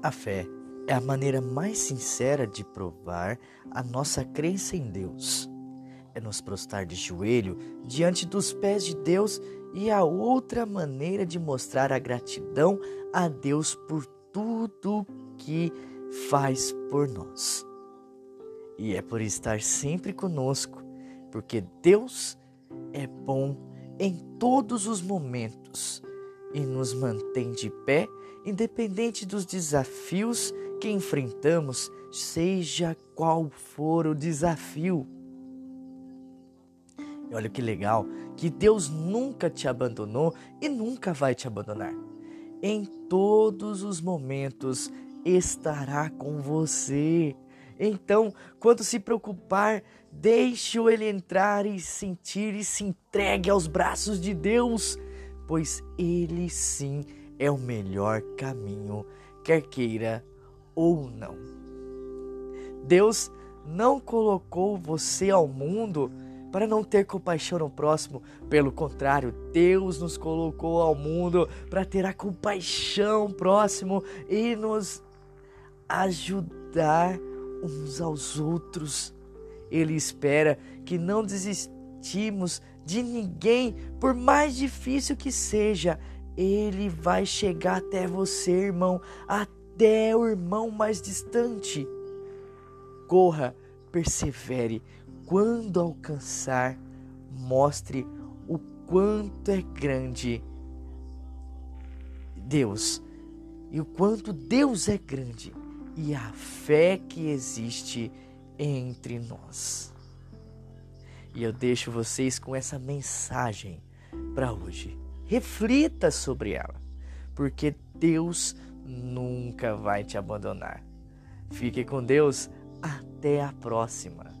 A fé é a maneira mais sincera de provar a nossa crença em Deus. É nos prostrar de joelho diante dos pés de Deus e a outra maneira de mostrar a gratidão a Deus por tudo que faz por nós. E é por estar sempre conosco, porque Deus é bom em todos os momentos e nos mantém de pé, independente dos desafios que enfrentamos, seja qual for o desafio. E olha que legal, que Deus nunca te abandonou e nunca vai te abandonar. Em todos os momentos estará com você. Então, quando se preocupar, deixe-o ele entrar e sentir e se entregue aos braços de Deus, pois ele sim é o melhor caminho, quer queira ou não. Deus não colocou você ao mundo para não ter compaixão no próximo. Pelo contrário, Deus nos colocou ao mundo para ter a compaixão próximo e nos ajudar uns aos outros. Ele espera que não de ninguém, por mais difícil que seja. Ele vai chegar até você, irmão, até o irmão mais distante. Corra, persevere. Quando alcançar, mostre o quanto é grande Deus e o quanto Deus é grande e a fé que existe entre nós. E eu deixo vocês com essa mensagem para hoje. Reflita sobre ela, porque Deus nunca vai te abandonar. Fique com Deus, até a próxima.